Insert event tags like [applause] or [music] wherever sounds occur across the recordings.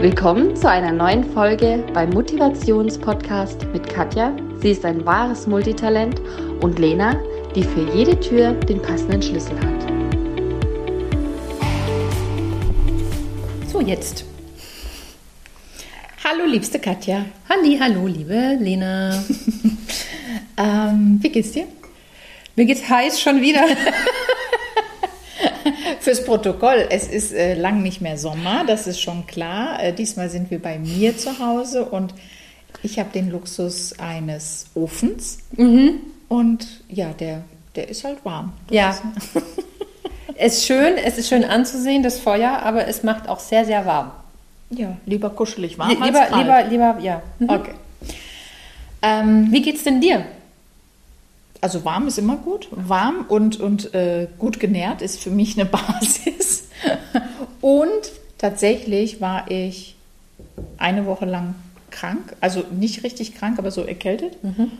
Willkommen zu einer neuen Folge beim Motivationspodcast mit Katja. Sie ist ein wahres Multitalent und Lena, die für jede Tür den passenden Schlüssel hat. So, jetzt. Hallo, liebste Katja. Halli, hallo, liebe Lena. [laughs] ähm, wie geht's dir? Mir geht's heiß schon wieder. [laughs] Fürs Protokoll, es ist äh, lang nicht mehr Sommer, das ist schon klar. Äh, diesmal sind wir bei mir zu Hause und ich habe den Luxus eines Ofens. Mhm. Und ja, der, der ist halt warm. Ja. [laughs] es ist schön, es ist schön anzusehen, das Feuer, aber es macht auch sehr, sehr warm. Ja, lieber kuschelig warm. Lieber, als kalt. lieber, lieber, ja. Mhm. Okay. Ähm, Wie geht's denn dir? Also warm ist immer gut. Warm und, und äh, gut genährt ist für mich eine [laughs] Basis. und tatsächlich war ich eine Woche lang krank, also nicht richtig krank, aber so erkältet. Mhm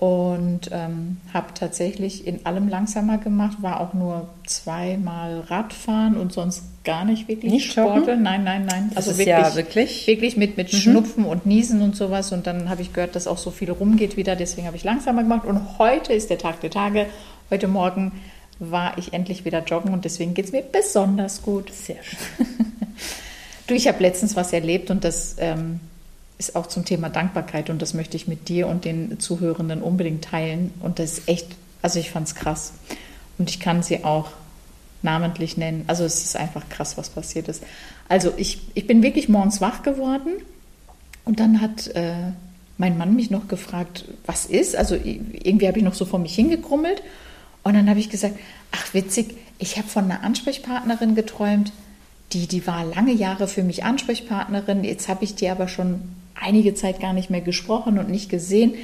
und ähm, habe tatsächlich in allem langsamer gemacht, war auch nur zweimal Radfahren und sonst gar nicht wirklich nicht Sporteln. Nein, nein, nein. Das also wirklich, ja wirklich, wirklich mit, mit mhm. Schnupfen und Niesen und sowas. Und dann habe ich gehört, dass auch so viel rumgeht wieder. Deswegen habe ich langsamer gemacht. Und heute ist der Tag der Tage. Heute Morgen war ich endlich wieder joggen und deswegen geht es mir besonders gut. Sehr schön. [laughs] du, ich habe letztens was erlebt und das ähm, ist auch zum Thema Dankbarkeit und das möchte ich mit dir und den Zuhörenden unbedingt teilen. Und das ist echt, also ich fand es krass. Und ich kann sie auch namentlich nennen. Also es ist einfach krass, was passiert ist. Also ich, ich bin wirklich morgens wach geworden und dann hat äh, mein Mann mich noch gefragt, was ist. Also irgendwie habe ich noch so vor mich hingekrummelt und dann habe ich gesagt, ach witzig, ich habe von einer Ansprechpartnerin geträumt, die, die war lange Jahre für mich Ansprechpartnerin. Jetzt habe ich die aber schon einige Zeit gar nicht mehr gesprochen und nicht gesehen.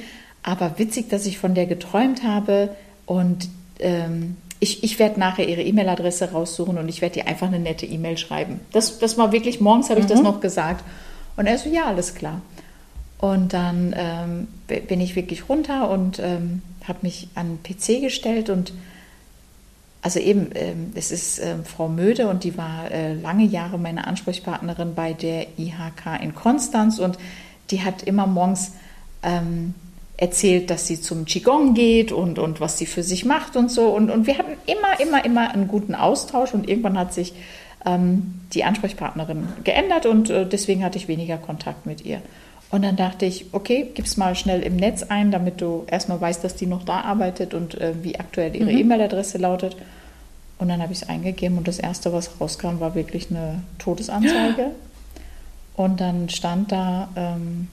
Aber witzig, dass ich von der geträumt habe und ähm, ich, ich werde nachher ihre E-Mail-Adresse raussuchen und ich werde ihr einfach eine nette E-Mail schreiben. Das, das war wirklich, morgens habe ich mhm. das noch gesagt. Und er so, ja, alles klar. Und dann ähm, bin ich wirklich runter und ähm, habe mich an den PC gestellt und also eben, ähm, es ist äh, Frau Möde und die war äh, lange Jahre meine Ansprechpartnerin bei der IHK in Konstanz und die hat immer morgens ähm, erzählt, dass sie zum Qigong geht und, und was sie für sich macht und so. Und, und wir hatten immer, immer, immer einen guten Austausch und irgendwann hat sich ähm, die Ansprechpartnerin geändert und äh, deswegen hatte ich weniger Kontakt mit ihr. Und dann dachte ich, okay, gib's mal schnell im Netz ein, damit du erstmal weißt, dass die noch da arbeitet und äh, wie aktuell ihre mhm. E-Mail-Adresse lautet. Und dann habe ich es eingegeben und das erste, was rauskam, war wirklich eine Todesanzeige. [gasps] Und dann stand da, ähm,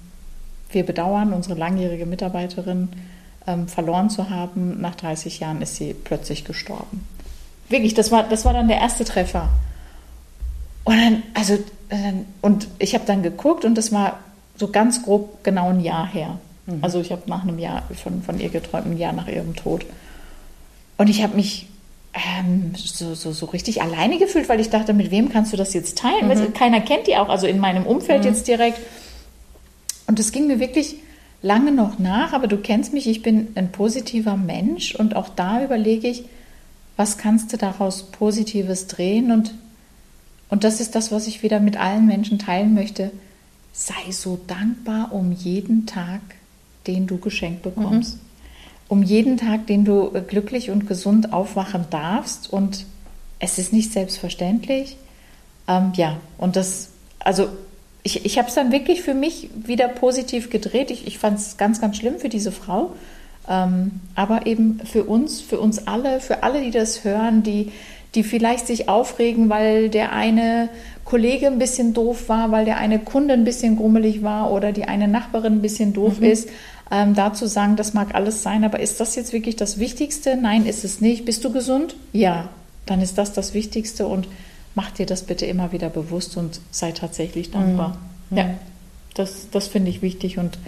wir bedauern, unsere langjährige Mitarbeiterin ähm, verloren zu haben. Nach 30 Jahren ist sie plötzlich gestorben. Wirklich, das war, das war dann der erste Treffer. Und dann, also, äh, und ich habe dann geguckt und das war so ganz grob genau ein Jahr her. Mhm. Also ich habe nach einem Jahr von, von ihr geträumt, ein Jahr nach ihrem Tod. Und ich habe mich ähm, so, so, so richtig alleine gefühlt, weil ich dachte, mit wem kannst du das jetzt teilen? Mhm. keiner kennt die auch, also in meinem Umfeld mhm. jetzt direkt. Und es ging mir wirklich lange noch nach, aber du kennst mich, ich bin ein positiver Mensch und auch da überlege ich, was kannst du daraus Positives drehen? Und, und das ist das, was ich wieder mit allen Menschen teilen möchte. Sei so dankbar um jeden Tag, den du geschenkt bekommst. Mhm um jeden Tag, den du äh, glücklich und gesund aufwachen darfst. Und es ist nicht selbstverständlich. Ähm, ja, und das, also ich, ich habe es dann wirklich für mich wieder positiv gedreht. Ich, ich fand es ganz, ganz schlimm für diese Frau. Ähm, aber eben für uns, für uns alle, für alle, die das hören, die, die vielleicht sich aufregen, weil der eine Kollege ein bisschen doof war, weil der eine Kunde ein bisschen grummelig war oder die eine Nachbarin ein bisschen doof mhm. ist ähm, dazu sagen, das mag alles sein, aber ist das jetzt wirklich das Wichtigste? Nein, ist es nicht. Bist du gesund? Ja, dann ist das das Wichtigste und mach dir das bitte immer wieder bewusst und sei tatsächlich dankbar. Mhm. Ja, das, das finde ich wichtig und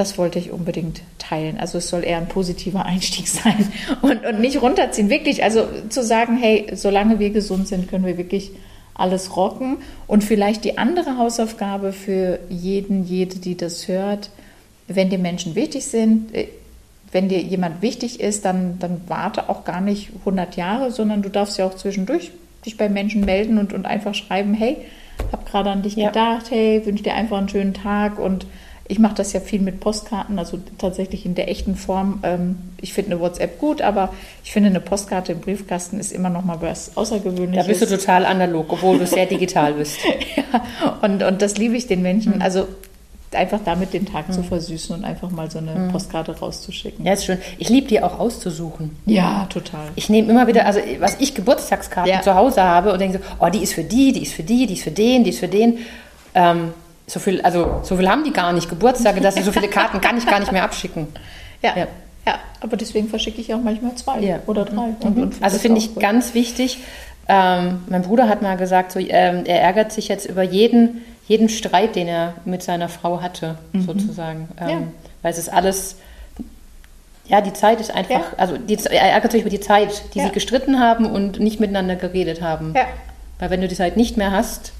das wollte ich unbedingt teilen. Also es soll eher ein positiver Einstieg [laughs] sein und, und nicht runterziehen. Wirklich, also zu sagen, hey, solange wir gesund sind, können wir wirklich alles rocken. Und vielleicht die andere Hausaufgabe für jeden, jede, die das hört, wenn dir Menschen wichtig sind, äh, wenn dir jemand wichtig ist, dann, dann warte auch gar nicht 100 Jahre, sondern du darfst ja auch zwischendurch dich bei Menschen melden und, und einfach schreiben, hey, hab gerade an dich Ja. gedacht, hey, wünsche dir einfach einen schönen Tag und ich mache das ja viel mit Postkarten, also tatsächlich in der echten Form. Ähm, ich finde eine WhatsApp gut, aber ich finde eine Postkarte im Briefkasten ist immer noch mal was Da Außergewöhnliches. bist du total analog, obwohl du sehr digital bist. [laughs] ja, und, und das liebe ich den Menschen. Mhm. Also einfach damit den Tag zu versüßen und einfach mal so eine Mhm. Postkarte rauszuschicken. Ja, ist schön. Ich liebe die auch auszusuchen. Ja, total. Ich nehme immer wieder, also was ich Geburtstagskarten Ja. zu Hause habe und denke so, oh, die ist für die, die ist für die, die ist für den, die ist für den. Ähm, so viel, also so viel haben die gar nicht Geburtstage, dass so viele Karten kann ich gar nicht mehr abschicken. Ja. Ja. ja. aber deswegen verschicke ich auch manchmal zwei Ja. oder drei. Und, und Also finde ich gut. ganz wichtig. Ähm, mein Bruder hat mal gesagt, so, ähm, er ärgert sich jetzt über jeden, jeden Streit, den er mit seiner Frau hatte, sozusagen. Ähm, Ja. Weil es ist alles, ja, die Zeit ist einfach, also die, er ärgert sich über die Zeit, die sie gestritten haben und nicht miteinander geredet haben. Weil wenn du die Zeit nicht mehr hast,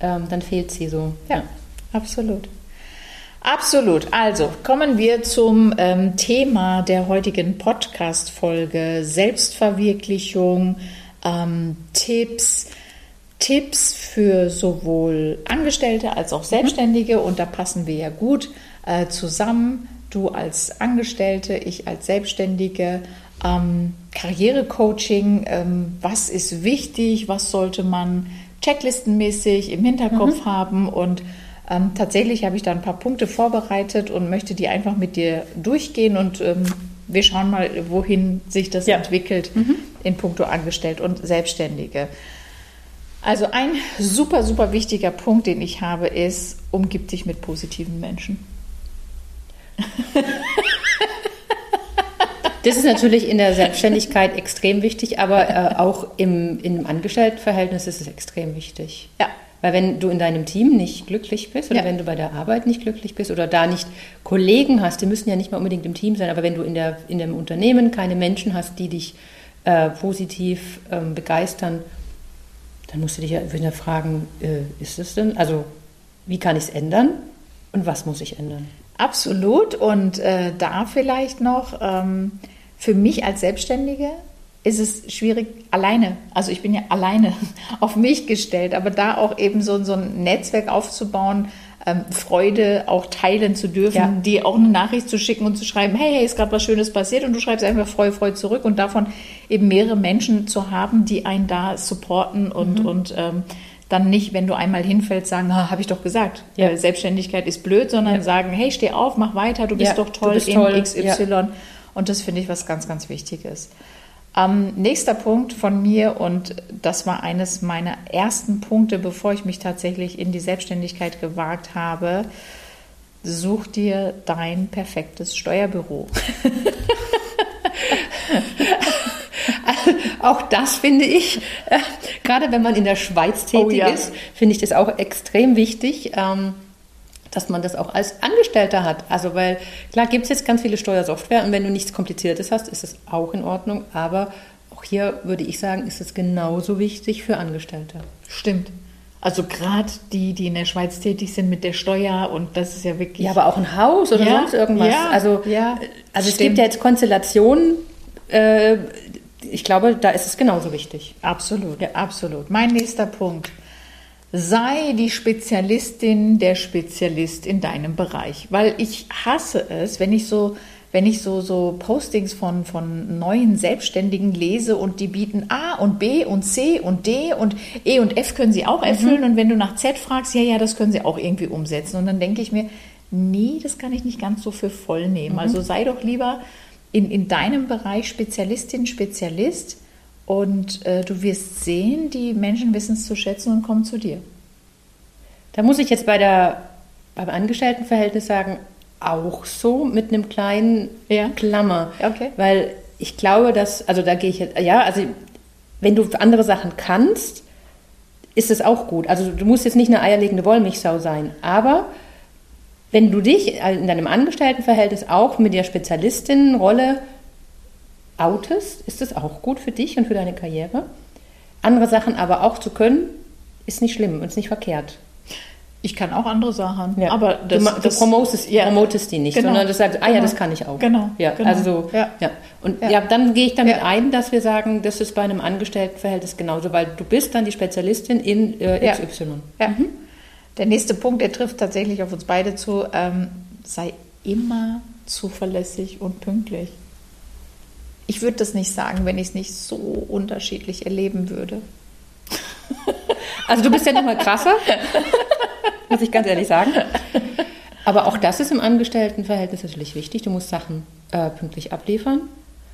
ähm, dann fehlt sie so. Ja, absolut. Absolut. Also kommen wir zum ähm, Thema der heutigen Podcast-Folge: Selbstverwirklichung, ähm, Tipps. Tipps für sowohl Angestellte als auch Selbstständige und da passen wir ja gut äh, zusammen. Du als Angestellte, ich als Selbstständige. Ähm, Karrierecoaching, ähm, was ist wichtig, was sollte man checklistenmäßig im Hinterkopf haben und ähm, tatsächlich habe ich da ein paar Punkte vorbereitet und möchte die einfach mit dir durchgehen und ähm, wir schauen mal, wohin sich das Ja. entwickelt in puncto Angestellt und Selbstständige. Also ein super, super wichtiger Punkt, den ich habe, ist, umgib dich mit positiven Menschen. [laughs] Das ist natürlich in der Selbstständigkeit extrem wichtig, aber äh, auch im, im Angestelltenverhältnis ist es extrem wichtig. Ja. Weil wenn du in deinem Team nicht glücklich bist oder Ja. wenn du bei der Arbeit nicht glücklich bist oder da nicht Kollegen hast, die müssen ja nicht mal unbedingt im Team sein, aber wenn du in, der, in dem Unternehmen keine Menschen hast, die dich äh, positiv ähm, begeistern, dann musst du dich ja wieder fragen, äh, ist es denn, also wie kann ich es ändern und was muss ich ändern? Absolut. Und äh, da vielleicht noch, ähm, für mich als Selbstständige ist es schwierig alleine. Also ich bin ja alleine [laughs] auf mich gestellt, aber da auch eben so, so ein Netzwerk aufzubauen, ähm, Freude auch teilen zu dürfen, Ja. die auch eine Nachricht zu schicken und zu schreiben, hey, hey, ist gerade was Schönes passiert und du schreibst einfach Freu, Freu zurück und davon eben mehrere Menschen zu haben, die einen da supporten und, und ähm, dann nicht, wenn du einmal hinfällst, sagen, ah, habe ich doch gesagt, Ja. äh, Selbstständigkeit ist blöd, sondern Ja. sagen, hey, steh auf, mach weiter, du bist Ja, doch toll bist in toll, XY. Und das finde ich was ganz, ganz Wichtiges. Ähm, nächster Punkt von mir, und das war eines meiner ersten Punkte, bevor ich mich tatsächlich in die Selbstständigkeit gewagt habe, such dir dein perfektes Steuerbüro. [laughs] [laughs] Auch das finde ich, äh, gerade wenn man in der Schweiz tätig Oh ja. ist, finde ich das auch extrem wichtig, ähm, dass man das auch als Angestellter hat. Also weil klar gibt es jetzt ganz viele Steuersoftware und wenn du nichts Kompliziertes hast, ist es auch in Ordnung. Aber auch hier würde ich sagen, ist es genauso wichtig für Angestellte. Stimmt. Also gerade die, die in der Schweiz tätig sind mit der Steuer und das ist ja wirklich. Ja, aber auch ein Haus oder Ja, sonst irgendwas. ja, also ja, also es gibt ja jetzt Konstellationen. Äh, ich glaube, da ist es genauso wichtig. Absolut, ja, absolut. Mein nächster Punkt. Sei die Spezialistin, der Spezialist in deinem Bereich. Weil ich hasse es, wenn ich so, wenn ich so, so Postings von, von neuen Selbstständigen lese und die bieten A und B und C und D und E und F können sie auch erfüllen. Und wenn du nach Z fragst, ja, ja, das können sie auch irgendwie umsetzen. Und dann denke ich mir, nee, das kann ich nicht ganz so für voll nehmen. Also sei doch lieber in, in deinem Bereich Spezialistin, Spezialist. Und äh, du wirst sehen, die Menschen wissen es zu schätzen und kommen zu dir. Da muss ich jetzt bei der, beim Angestelltenverhältnis sagen, auch so mit einem kleinen Ja. Klammer. Okay. Weil ich glaube, dass, also da gehe ich jetzt, ja, also wenn du andere Sachen kannst, ist es auch gut. Also du musst jetzt nicht eine eierlegende Wollmilchsau sein, aber wenn du dich in deinem Angestelltenverhältnis auch mit der Spezialistinnenrolle outest, ist es auch gut für dich und für deine Karriere. Andere Sachen aber auch zu können, ist nicht schlimm und ist nicht verkehrt. Ich kann auch andere Sachen, Ja. aber das, du, du das, promotest, ja. promotest die nicht, Genau. sondern du sagst, ah ja, Genau. das kann ich auch. Genau. Ja, Genau. also so, Ja. ja. Und Ja. ja, dann gehe ich damit ein, dass wir sagen, das ist bei einem Angestelltenverhältnis genauso, weil du bist dann die Spezialistin in äh. XY. Ja. Der nächste Punkt, der trifft tatsächlich auf uns beide zu, ähm, sei immer zuverlässig und pünktlich. Ich würde das nicht sagen, wenn ich es nicht so unterschiedlich erleben würde. Also du bist ja nochmal krasser, muss ich ganz ehrlich sagen. Aber auch das ist im Angestelltenverhältnis natürlich wichtig. Du musst Sachen äh, pünktlich abliefern.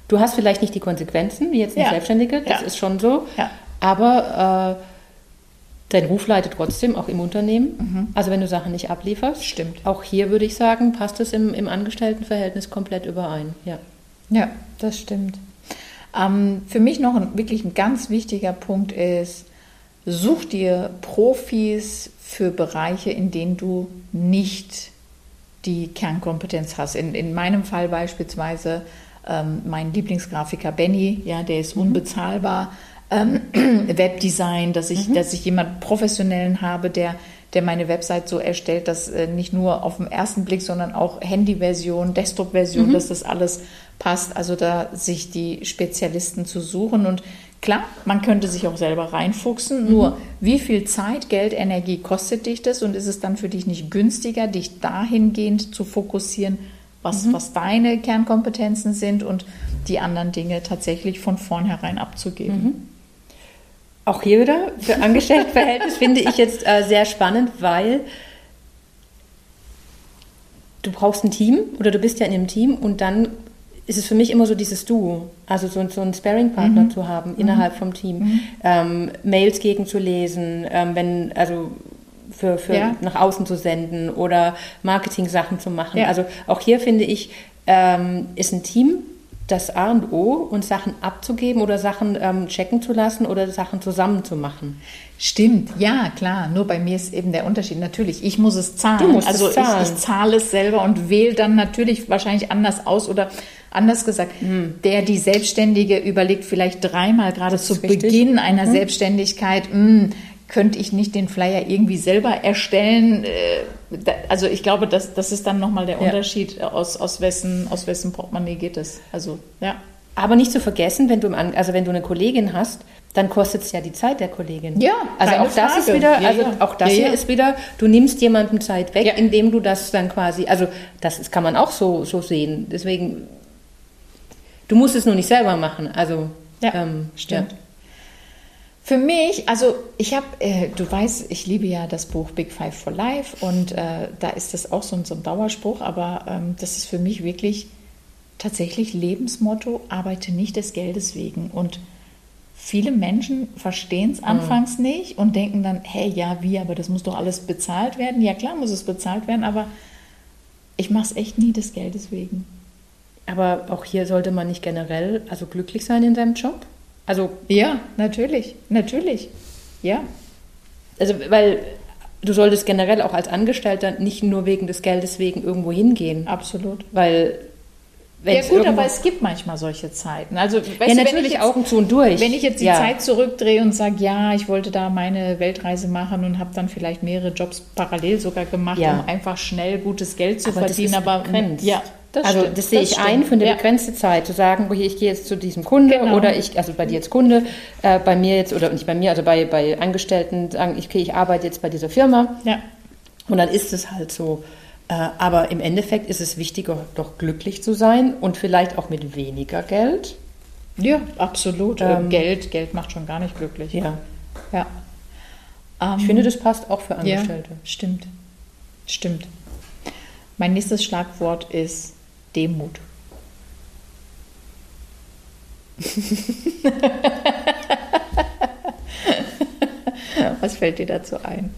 Du hast vielleicht nicht die Konsequenzen, wie jetzt eine Ja. Selbstständige, das Ja. ist schon so. Ja. Aber äh, dein Ruf leidet trotzdem auch im Unternehmen. Also wenn du Sachen nicht ablieferst. Mhm. Stimmt. Auch hier würde ich sagen, passt es im, im Angestelltenverhältnis komplett überein. Ja. Ja, das stimmt. Ähm, für mich noch ein, wirklich ein ganz wichtiger Punkt ist, such dir Profis für Bereiche, in denen du nicht die Kernkompetenz hast. In, in meinem Fall beispielsweise ähm, mein Lieblingsgrafiker Benny, ja, der ist unbezahlbar. Ähm, [clears throat] Webdesign, dass ich, dass ich jemanden professionellen habe, der, der meine Website so erstellt, dass äh, nicht nur auf den ersten Blick, sondern auch Handyversion, Desktop-Version, dass das alles passt. Also da sich die Spezialisten zu suchen. Und Klar, man könnte sich auch selber reinfuchsen, nur wie viel Zeit, Geld, Energie kostet dich das? Und ist es dann für dich nicht günstiger, dich dahingehend zu fokussieren, was, was deine Kernkompetenzen sind und die anderen Dinge tatsächlich von vornherein abzugeben? Auch hier wieder für Angestelltenverhältnis finde ich jetzt äh, sehr spannend, weil du brauchst ein Team oder du bist ja in einem Team und dann ist es für mich immer so dieses Duo, also so, so einen Sparing-Partner zu haben innerhalb vom Team, ähm, Mails gegenzulesen, ähm, wenn, also für, für Ja. nach außen zu senden oder Marketing-Sachen zu machen. Ja. Also auch hier finde ich, ähm, ist ein Team das A und O und Sachen abzugeben oder Sachen ähm, checken zu lassen oder Sachen zusammen zu machen. Stimmt, ja, klar. Nur bei mir ist eben der Unterschied. Natürlich, ich muss es zahlen. Du musst also es zahlen. Ich, ich zahle es selber und wähle dann natürlich wahrscheinlich anders aus oder anders gesagt, der, die Selbstständige überlegt vielleicht dreimal gerade zu richtig. Beginn einer Selbstständigkeit, hm, könnte ich nicht den Flyer irgendwie selber erstellen? Äh, Also ich glaube, das, das ist dann nochmal der Ja. Unterschied, aus, aus, wessen, aus wessen Portemonnaie geht es. Also, ja. Aber nicht zu vergessen, wenn du, also wenn du eine Kollegin hast, dann kostet es ja die Zeit der Kollegin. Ja, also auch das ist wieder, Ja, also ja. auch das Ja, hier ja. ist wieder, du nimmst jemandem Zeit weg, Ja. indem du das dann quasi, also das ist, kann man auch so, so sehen. Deswegen, du musst es nur nicht selber machen. Also Ja, ähm, stimmt. Für mich, also ich habe, äh, du weißt, ich liebe ja das Buch Big Five for Life und äh, da ist das auch so, ein- so ein Dauerspruch, aber ähm, das ist für mich wirklich tatsächlich Lebensmotto, arbeite nicht des Geldes wegen. Und viele Menschen verstehen es anfangs nicht und denken dann, hey, ja, wie, aber das muss doch alles bezahlt werden. Ja, klar muss es bezahlt werden, aber ich mache es echt nie des Geldes wegen. Aber auch hier sollte man nicht generell, also glücklich sein in seinem Job. Also Ja, natürlich, natürlich, ja. Also, weil du solltest generell auch als Angestellter nicht nur wegen des Geldes wegen irgendwo hingehen. Absolut. Weil, wenn Ja gut, aber es gibt manchmal solche Zeiten. Also weißt ja, du, wenn ich natürlich jetzt, Augen zu und durch. Wenn ich jetzt die ja. Zeit zurückdrehe und sage, ja, ich wollte da meine Weltreise machen und habe dann vielleicht mehrere Jobs parallel sogar gemacht, Ja. um einfach schnell gutes Geld zu aber verdienen. aber begrenzt. ja, das also stimmt, das sehe ich stimmt. ein für eine ja. begrenzte Zeit, zu sagen, okay, ich gehe jetzt zu diesem Kunde Genau. oder ich, also bei dir jetzt Kunde, äh, bei mir jetzt, oder nicht bei mir, also bei, bei Angestellten sagen, okay, ich arbeite jetzt bei dieser Firma Ja, und dann ist es halt so. Äh, aber im Endeffekt ist es wichtiger, doch glücklich zu sein und vielleicht auch mit weniger Geld. ja, absolut. Ähm, Geld, Geld macht schon gar nicht glücklich. Ja. ja. Ähm, Ich finde, das passt auch für Ja, Angestellte. stimmt. Stimmt. Mein nächstes Schlagwort ist Demut. Was fällt dir dazu ein?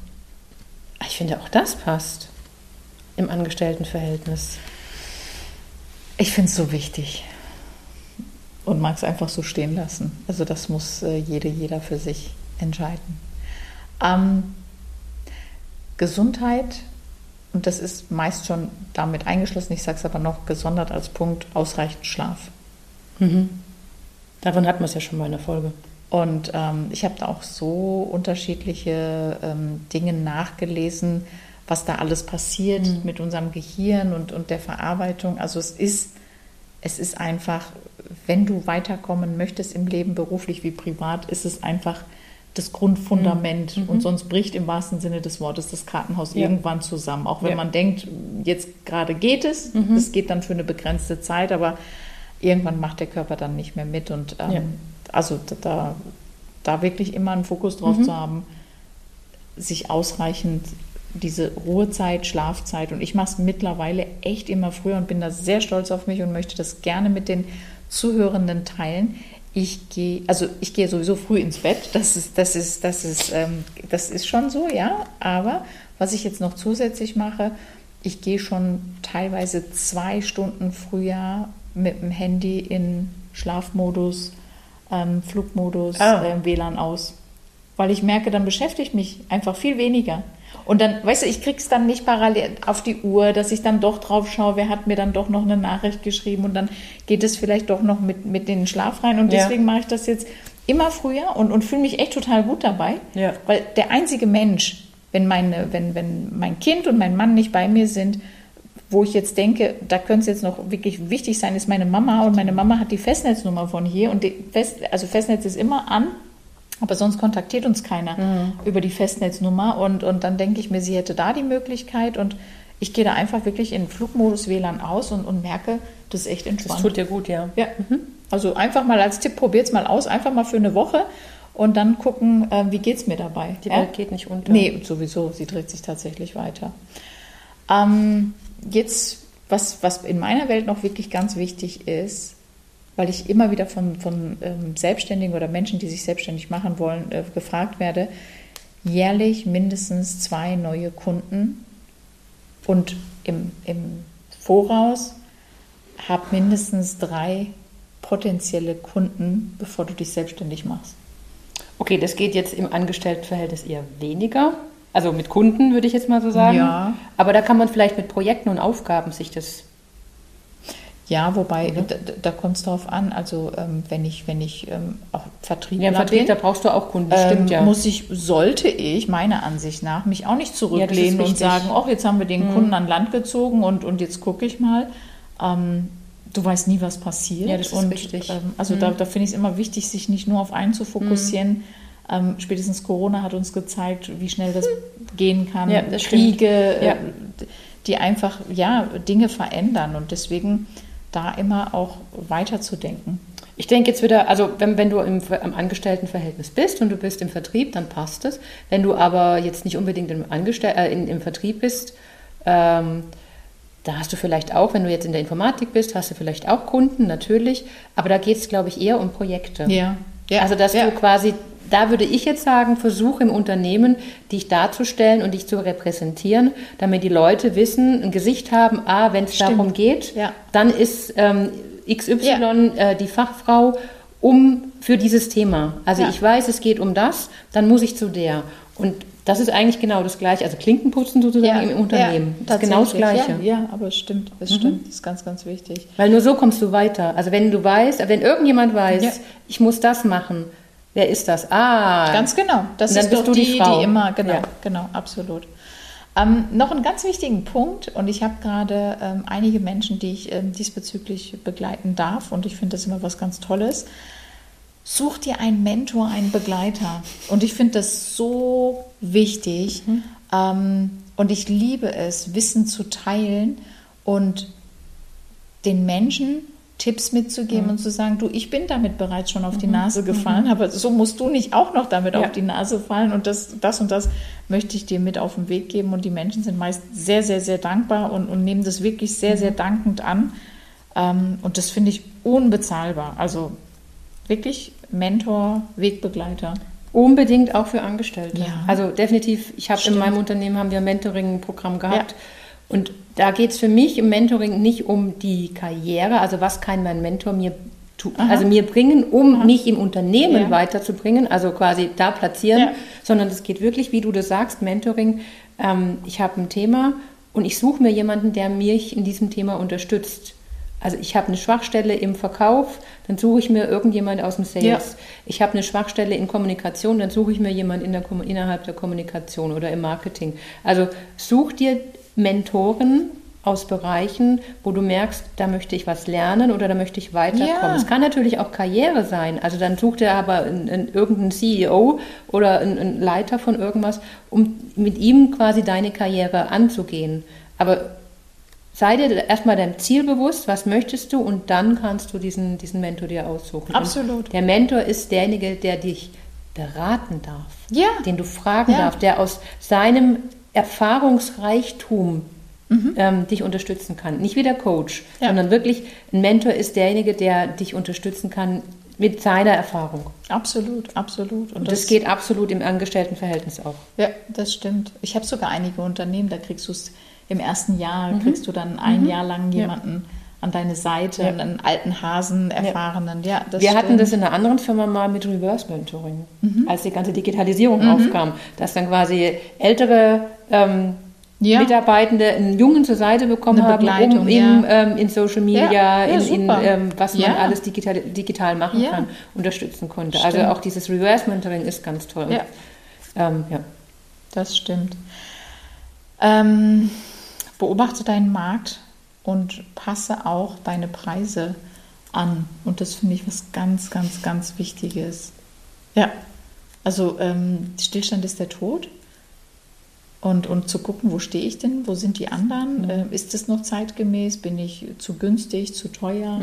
Ich finde, auch das passt im Angestelltenverhältnis. Ich finde es so wichtig und mag es einfach so stehen lassen. Also das muss äh, jede, jeder für sich entscheiden. Ähm, Gesundheit, und das ist meist schon damit eingeschlossen, ich sage es aber noch gesondert als Punkt, ausreichend Schlaf. Mhm. Davon hatten wir es ja schon mal in der Folge. Und ähm, ich habe da auch so unterschiedliche ähm, Dinge nachgelesen, was da alles passiert Mhm. mit unserem Gehirn und, und der Verarbeitung. Also es ist, es ist einfach, wenn du weiterkommen möchtest im Leben, beruflich wie privat, ist es einfach das Grundfundament. Und sonst bricht im wahrsten Sinne des Wortes das Kartenhaus Mhm. Ja. irgendwann zusammen. Auch wenn Ja. man denkt, jetzt gerade geht es, Mhm. es geht dann für eine begrenzte Zeit, aber irgendwann macht der Körper dann nicht mehr mit. Und ähm, Ja. also da, da wirklich immer einen Fokus drauf Mhm. zu haben, sich ausreichend diese Ruhezeit, Schlafzeit und ich mache es mittlerweile echt immer früher und bin da sehr stolz auf mich und möchte das gerne mit den Zuhörenden teilen. Ich gehe, also ich gehe sowieso früh ins Bett, das ist, das ist, das ist, ähm, das ist schon so, ja. Aber was ich jetzt noch zusätzlich mache, ich gehe schon teilweise zwei Stunden früher mit dem Handy in Schlafmodus, ähm, Flugmodus, Ah. ähm, WLAN aus. Weil ich merke, dann beschäftigt mich einfach viel weniger. Und dann, weißt du, ich krieg's dann nicht parallel auf die Uhr, dass ich dann doch drauf schaue, wer hat mir dann doch noch eine Nachricht geschrieben und dann geht es vielleicht doch noch mit, mit in den Schlaf rein. Und Ja. deswegen mache ich das jetzt immer früher und, und fühle mich echt total gut dabei. Ja. Weil der einzige Mensch, wenn, meine, wenn, wenn mein Kind und mein Mann nicht bei mir sind, wo ich jetzt denke, da könnte es jetzt noch wirklich wichtig sein, ist meine Mama. Und meine Mama hat die Festnetznummer von hier. Und die Fest, also Festnetz ist immer an, aber sonst kontaktiert uns keiner über die Festnetznummer. Und, und dann denke ich mir, sie hätte da die Möglichkeit. Und ich gehe da einfach wirklich in Flugmodus WLAN aus und, und merke, das ist echt Das entspannt. tut dir gut, ja. Ja, also einfach mal als Tipp, probiert's mal aus, einfach mal für eine Woche und dann gucken, äh, wie geht's mir dabei. Die ja? Welt geht nicht unter. Nee, sowieso, sie dreht sich tatsächlich weiter. Ähm, jetzt, was, was in meiner Welt noch wirklich ganz wichtig ist, weil ich immer wieder von, von ähm, Selbstständigen oder Menschen, die sich selbstständig machen wollen, äh, gefragt werde, jährlich mindestens zwei neue Kunden und im, im Voraus hab mindestens drei potenzielle Kunden, bevor du dich selbstständig machst. Okay, das geht jetzt im Angestelltenverhältnis eher weniger. Also mit Kunden würde ich jetzt mal so sagen. Ja. Aber da kann man vielleicht mit Projekten und Aufgaben sich das. Ja, wobei, da, da kommt es darauf an. Also ähm, wenn ich, wenn ich ähm, auch Vertriebler Ja, im Vertrieb, bin, da brauchst du auch Kunden, ähm, stimmt ja. muss ich, sollte ich meiner Ansicht nach mich auch nicht Ja, zurücklehnen ist und sagen, oh, jetzt haben wir den Mhm. Kunden an Land gezogen und, und jetzt gucke ich mal. Ähm, du weißt nie, was passiert. Ja, das ist und, richtig. Ähm, also Mhm. da, da finde ich es immer wichtig, sich nicht nur auf einen zu fokussieren. Ähm, spätestens Corona hat uns gezeigt, wie schnell das gehen kann. Ja, das. Kriege, äh, Ja. die einfach ja, Dinge verändern. Und deswegen da immer auch weiterzudenken. Ich denke jetzt wieder, also wenn, wenn du im, im Angestelltenverhältnis bist und du bist im Vertrieb, dann passt es. Wenn du aber jetzt nicht unbedingt im, Angestell äh, in, im Vertrieb bist, ähm, da hast du vielleicht auch, wenn du jetzt in der Informatik bist, hast du vielleicht auch Kunden, natürlich. Aber da geht es, glaube ich, eher um Projekte. Ja. ja. Also, dass ja. du quasi, da würde ich jetzt sagen, versuche im Unternehmen, dich darzustellen und dich zu repräsentieren, damit die Leute wissen, ein Gesicht haben, ah, wenn es darum geht, Ja. dann ist ähm, XY Ja. äh, die Fachfrau um für dieses Thema. Also Ja. ich weiß, es geht um das, dann muss ich zu der. Und das ist eigentlich genau das Gleiche. Also Klinkenputzen sozusagen im Unternehmen. das ist genau das. Gleiche. Mhm. Ja, aber es stimmt, es stimmt. Das ist ganz, ganz wichtig. Weil nur so kommst du weiter. Also wenn du weißt, wenn irgendjemand weiß, ich muss das machen, wer ist das? Ah, Ganz genau. Das ist doch du die, die Frau. die immer, genau, Ja. genau, absolut. Ähm, noch einen ganz wichtigen Punkt, und ich habe gerade ähm, einige Menschen, die ich ähm, diesbezüglich begleiten darf, und ich finde das immer was ganz Tolles. Such dir einen Mentor, einen Begleiter. Und ich finde das so wichtig. Ähm, und ich liebe es, Wissen zu teilen und den Menschen Tipps mitzugeben und zu sagen, du, ich bin damit bereits schon auf die Nase gefallen, aber so musst du nicht auch noch damit Ja. auf die Nase fallen und das, das und das möchte ich dir mit auf den Weg geben und die Menschen sind meist sehr, sehr, sehr dankbar und, und nehmen das wirklich sehr, sehr dankend an ähm, und das finde ich unbezahlbar. Also wirklich Mentor, Wegbegleiter. Unbedingt auch für Angestellte. Ja. Also definitiv, ich habe in meinem Unternehmen haben wir ein Mentoring-Programm gehabt. Und da geht es für mich im Mentoring nicht um die Karriere, also was kann mein Mentor mir Aha. also mir bringen, um mich im Unternehmen Ja. weiterzubringen, also quasi da platzieren, Ja. sondern es geht wirklich, wie du das sagst, Mentoring. Ähm, ich habe ein Thema und ich suche mir jemanden, der mich in diesem Thema unterstützt. Also ich habe eine Schwachstelle im Verkauf, dann suche ich mir irgendjemand aus dem Sales. Ja. Ich habe eine Schwachstelle in Kommunikation, dann suche ich mir jemand in der, innerhalb der Kommunikation oder im Marketing. Also such dir Mentoren aus Bereichen, wo du merkst, da möchte ich was lernen oder da möchte ich weiterkommen. Ja. Es kann natürlich auch Karriere sein. Also dann sucht er aber einen, einen, irgendeinen CEO oder einen, einen Leiter von irgendwas, um mit ihm quasi deine Karriere anzugehen. Aber sei dir erstmal deinem Ziel bewusst, was möchtest du und dann kannst du diesen, diesen Mentor dir aussuchen. Absolut. Und der Mentor ist derjenige, der dich beraten darf, Ja. den du fragen Ja. darfst, der aus seinem Erfahrungsreichtum ähm, dich unterstützen kann. Nicht wie der Coach, Mhm. Ja. sondern wirklich ein Mentor ist derjenige, der dich unterstützen kann mit seiner Erfahrung. Absolut, absolut. Und das, geht absolut im Angestelltenverhältnis auch. Ja, das stimmt. Ich habe sogar einige Unternehmen, da kriegst du es im ersten Jahr, Mhm. kriegst du dann ein Jahr lang jemanden an deine Seite, Ja. einen alten Hasen, erfahrenen. Ja, das Wir stimmt. hatten das in einer anderen Firma mal mit Reverse Mentoring, als die ganze Digitalisierung aufkam, dass dann quasi ältere ähm, Ja. Mitarbeitende einen Jungen zur Seite bekommen haben, um ja. ähm, in Social Media, Ja, ja, in, in ähm, was man Ja. alles digital, digital machen Ja. kann, unterstützen konnte. Stimmt. Also auch dieses Reverse Mentoring ist ganz toll. Ja. Ähm, ja. Das stimmt. Ähm, beobachte deinen Markt und passe auch deine Preise an. Und das finde ich was ganz, ganz, ganz Wichtiges. Ja, also ähm, Stillstand ist der Tod. Und, und zu gucken, wo stehe ich denn, wo sind die anderen, äh, ist es noch zeitgemäß, bin ich zu günstig, zu teuer.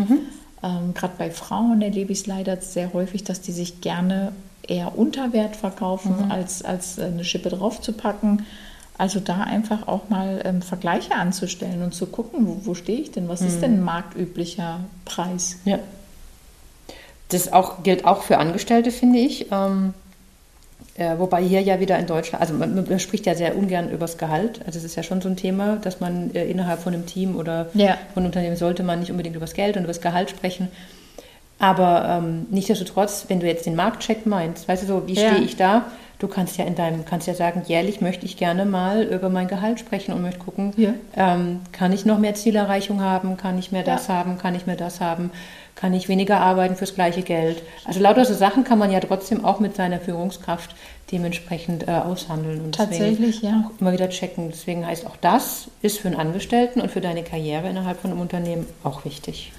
Ähm, Gerade bei Frauen erlebe ich es leider sehr häufig, dass die sich gerne eher unter Wert verkaufen, als, als äh, eine Schippe draufzupacken. Also da einfach auch mal ähm, Vergleiche anzustellen und zu gucken, wo, wo stehe ich denn, was ist denn ein marktüblicher Preis? Ja. Das auch, gilt auch für Angestellte, finde ich. Ähm, äh, wobei hier ja wieder in Deutschland, also man, man spricht ja sehr ungern über das Gehalt. Also es ist ja schon so ein Thema, dass man äh, innerhalb von einem Team oder Ja. von einem Unternehmen sollte man nicht unbedingt über das Geld und über das Gehalt sprechen. Aber ähm, nichtsdestotrotz, wenn du jetzt den Marktcheck meinst, weißt du so, wie Ja. stehe ich da? Du kannst ja in deinem, kannst ja sagen, jährlich möchte ich gerne mal über mein Gehalt sprechen und möchte gucken, Ja. ähm, kann ich noch mehr Zielerreichung haben, kann ich mehr das Ja. haben, kann ich mehr das haben, kann ich weniger arbeiten fürs gleiche Geld. Also lauter so Sachen kann man ja trotzdem auch mit seiner Führungskraft dementsprechend äh, aushandeln. Und Tatsächlich, ja. auch immer wieder checken. Deswegen heißt auch das ist für einen Angestellten und für deine Karriere innerhalb von einem Unternehmen auch wichtig.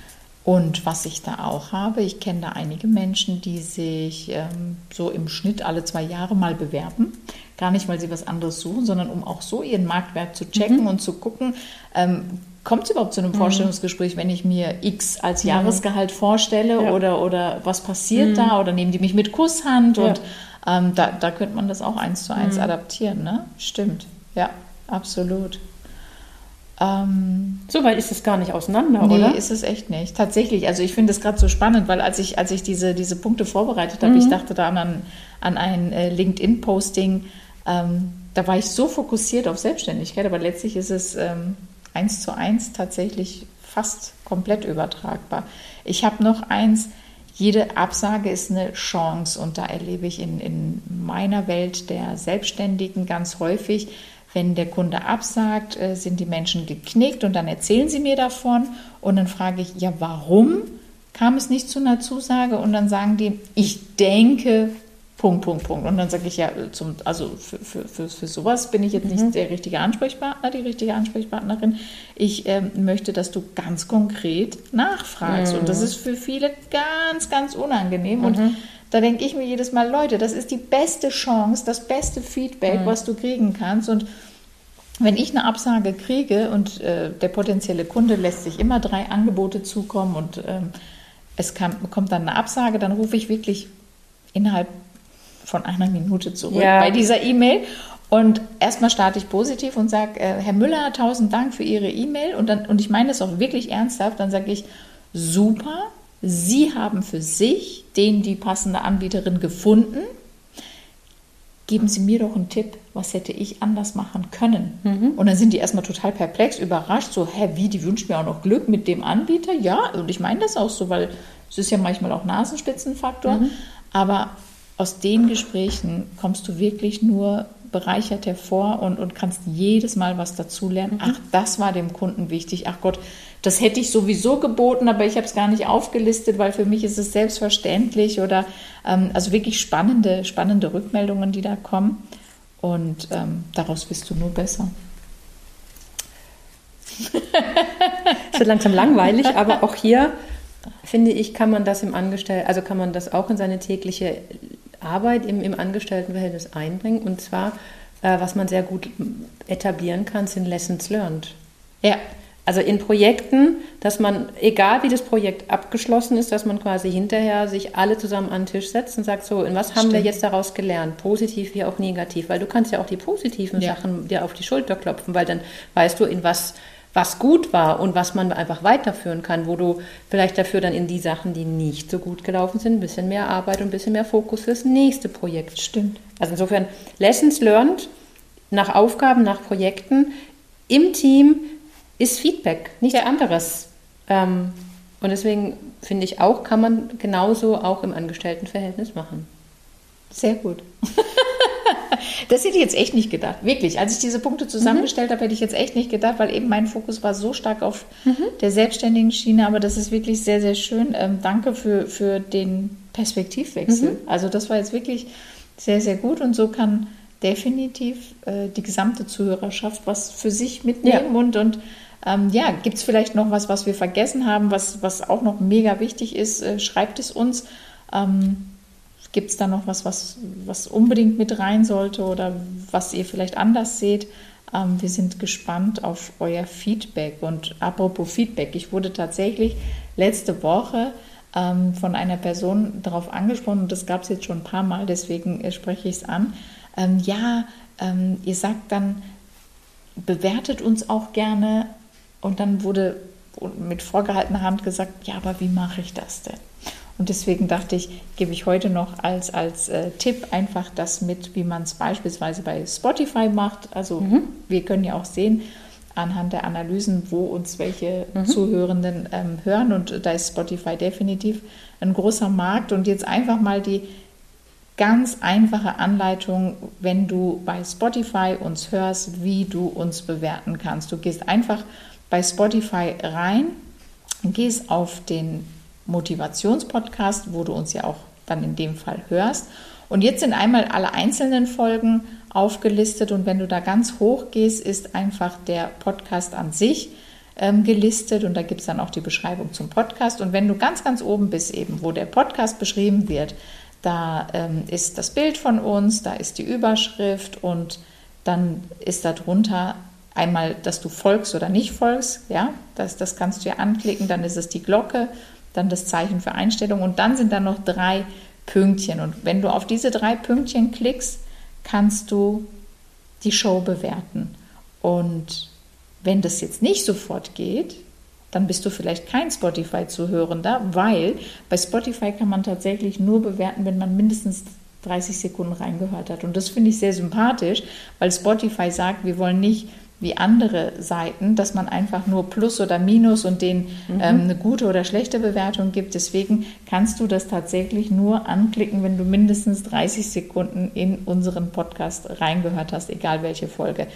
Und was ich da auch habe, ich kenne da einige Menschen, die sich ähm, so im Schnitt alle zwei Jahre mal bewerben. Gar nicht, weil sie was anderes suchen, sondern um auch so ihren Marktwert zu checken und zu gucken, ähm, kommt es überhaupt zu einem Vorstellungsgespräch, wenn ich mir X als Jahresgehalt vorstelle Ja. oder, oder was passiert da oder nehmen die mich mit Kusshand Ja. und ähm, da, da könnte man das auch eins zu eins adaptieren, ne? Stimmt, ja, absolut. Ähm, So weit ist es gar nicht auseinander, Nee, oder? ist es echt nicht. Tatsächlich. Also ich finde es gerade so spannend, weil als ich, als ich diese, diese Punkte vorbereitet habe, ich dachte da an, an ein äh, LinkedIn-Posting, ähm, da war ich so fokussiert auf Selbstständigkeit, aber letztlich ist es ähm, eins zu eins tatsächlich fast komplett übertragbar. Ich habe noch eins, jede Absage ist eine Chance und da erlebe ich in, in meiner Welt der Selbstständigen ganz häufig, wenn der Kunde absagt, äh, sind die Menschen geknickt und dann erzählen sie mir davon und dann frage ich, ja, warum kam es nicht zu einer Zusage? Und dann sagen die, ich denke, Punkt, Punkt, Punkt. Und dann sage ich ja, zum, also für, für, für, für sowas bin ich jetzt nicht der richtige Ansprechpartner, die richtige Ansprechpartnerin. Ich ähm, möchte, dass du ganz konkret nachfragst. Und das ist für viele ganz, ganz unangenehm. Und da denke ich mir jedes Mal, Leute, das ist die beste Chance, das beste Feedback, was du kriegen kannst. Und wenn ich eine Absage kriege und äh, der potenzielle Kunde lässt sich immer drei Angebote zukommen und ähm, es kam, kommt dann eine Absage, dann rufe ich wirklich innerhalb von einer Minute zurück Ja. bei dieser E-Mail. Und erstmal starte ich positiv und sage, äh, Herr Müller, tausend Dank für Ihre E-Mail. Und, dann, und ich meine das auch wirklich ernsthaft. Dann sage ich, super, Sie haben für sich den, die passende Anbieterin gefunden. Geben Sie mir doch einen Tipp, was hätte ich anders machen können? Und dann sind die erstmal total perplex, überrascht, so, hä, wie, die wünscht mir auch noch Glück mit dem Anbieter? Ja, und ich meine das auch so, weil es ist ja manchmal auch Nasenspitzenfaktor. Aber aus den Gesprächen kommst du wirklich nur bereichert hervor und, und kannst jedes Mal was dazulernen. Ach, das war dem Kunden wichtig. Ach Gott, das hätte ich sowieso geboten, aber ich habe es gar nicht aufgelistet, weil für mich ist es selbstverständlich oder ähm, also wirklich spannende, spannende Rückmeldungen, die da kommen. Und ähm, daraus bist du nur besser. Es wird langsam langweilig, aber auch hier finde ich, kann man das im Angestellten, also kann man das auch in seine tägliche Arbeit im, im Angestelltenverhältnis einbringen. Und zwar, äh, was man sehr gut etablieren kann, sind Lessons learned. Ja. Also in Projekten, dass man, egal wie das Projekt abgeschlossen ist, dass man quasi hinterher sich alle zusammen an den Tisch setzt und sagt, so, in was haben Stimmt. wir jetzt daraus gelernt? Positiv wie auch negativ. Weil du kannst ja auch die positiven ja. Sachen dir auf die Schulter klopfen, weil dann weißt du, in was was gut war und was man einfach weiterführen kann, wo du vielleicht dafür dann in die Sachen, die nicht so gut gelaufen sind, ein bisschen mehr Arbeit und ein bisschen mehr Fokus fürs nächste Projekt. Stimmt. Also insofern Lessons learned nach Aufgaben, nach Projekten im Team ist Feedback, nichts anderes. Ähm, und deswegen finde ich auch, kann man genauso auch im Angestelltenverhältnis machen. Sehr gut. [laughs] das hätte ich jetzt echt nicht gedacht. Wirklich. Als ich diese Punkte zusammengestellt mhm. habe, hätte ich jetzt echt nicht gedacht, weil eben mein Fokus war so stark auf mhm. der selbstständigen Schiene. Aber das ist wirklich sehr, sehr schön. Ähm, danke für, für den Perspektivwechsel. Mhm. Also das war jetzt wirklich sehr, sehr gut. Und so kann definitiv äh, die gesamte Zuhörerschaft was für sich mitnehmen ja. und, und ähm, ja, gibt es vielleicht noch was, was wir vergessen haben, was, was auch noch mega wichtig ist, äh, schreibt es uns. Ähm, Gibt es da noch was, was, was unbedingt mit rein sollte oder was ihr vielleicht anders seht? Ähm, wir sind gespannt auf euer Feedback. Und apropos Feedback, ich wurde tatsächlich letzte Woche ähm, von einer Person darauf angesprochen und das gab es jetzt schon ein paar Mal, deswegen äh, spreche ich es an. Ähm, ja, ähm, ihr sagt dann, bewertet uns auch gerne und dann wurde mit vorgehaltener Hand gesagt, ja, aber wie mache ich das denn? Und deswegen dachte ich, gebe ich heute noch als, als äh, Tipp einfach das mit, wie man es beispielsweise bei Spotify macht. Also mhm. wir können ja auch sehen anhand der Analysen, wo uns welche mhm. Zuhörenden ähm, hören. Und da ist Spotify definitiv ein großer Markt. Und jetzt einfach mal die ganz einfache Anleitung, wenn du bei Spotify uns hörst, wie du uns bewerten kannst. Du gehst einfach bei Spotify rein, gehst auf den Motivationspodcast, wo du uns ja auch dann in dem Fall hörst. Und jetzt sind einmal alle einzelnen Folgen aufgelistet und wenn du da ganz hoch gehst, ist einfach der Podcast an sich ähm, gelistet und da gibt es dann auch die Beschreibung zum Podcast. Und wenn du ganz, ganz oben bist, eben wo der Podcast beschrieben wird, da ähm, ist das Bild von uns, da ist die Überschrift und dann ist darunter einmal, dass du folgst oder nicht folgst. Ja, das, das kannst du ja anklicken. Dann ist es die Glocke dann das Zeichen für Einstellung und dann sind da noch drei Pünktchen. Und wenn du auf diese drei Pünktchen klickst, kannst du die Show bewerten. Und wenn das jetzt nicht sofort geht, dann bist du vielleicht kein Spotify-Zuhörender, weil bei Spotify kann man tatsächlich nur bewerten, wenn man mindestens 30 Sekunden reingehört hat. Und das finde ich sehr sympathisch, weil Spotify sagt, wir wollen nicht wie andere Seiten, dass man einfach nur Plus oder Minus und denen mhm. ähm, eine gute oder schlechte Bewertung gibt. Deswegen kannst du das tatsächlich nur anklicken, wenn du mindestens 30 Sekunden in unseren Podcast reingehört hast, egal welche Folge.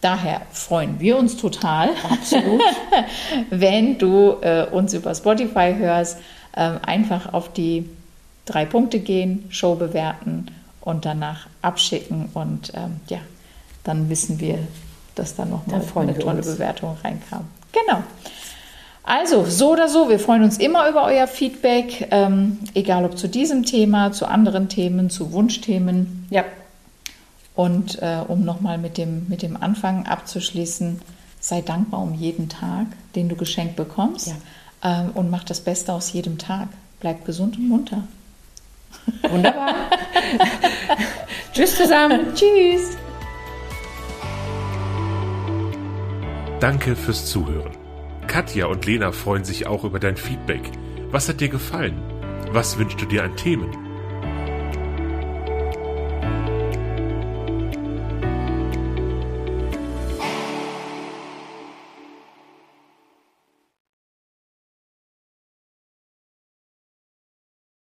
Daher freuen wir uns total, absolut, [laughs] wenn du äh, uns über Spotify hörst, äh, einfach auf die drei Punkte gehen, Show bewerten und danach abschicken und ähm, ja, dann wissen wir, dass da noch mal eine tolle uns. Bewertung reinkam. Genau. Also, so oder so, wir freuen uns immer über euer Feedback, ähm, egal ob zu diesem Thema, zu anderen Themen, zu Wunschthemen. Ja. Und äh, um nochmal mit dem, mit dem Anfang abzuschließen, sei dankbar um jeden Tag, den du geschenkt bekommst. Ja. Ähm, und mach das Beste aus jedem Tag. Bleib gesund und munter. Wunderbar. [laughs] Tschüss zusammen. Tschüss. Danke fürs Zuhören. Katja und Lena freuen sich auch über dein Feedback. Was hat dir gefallen? Was wünschst du dir an Themen?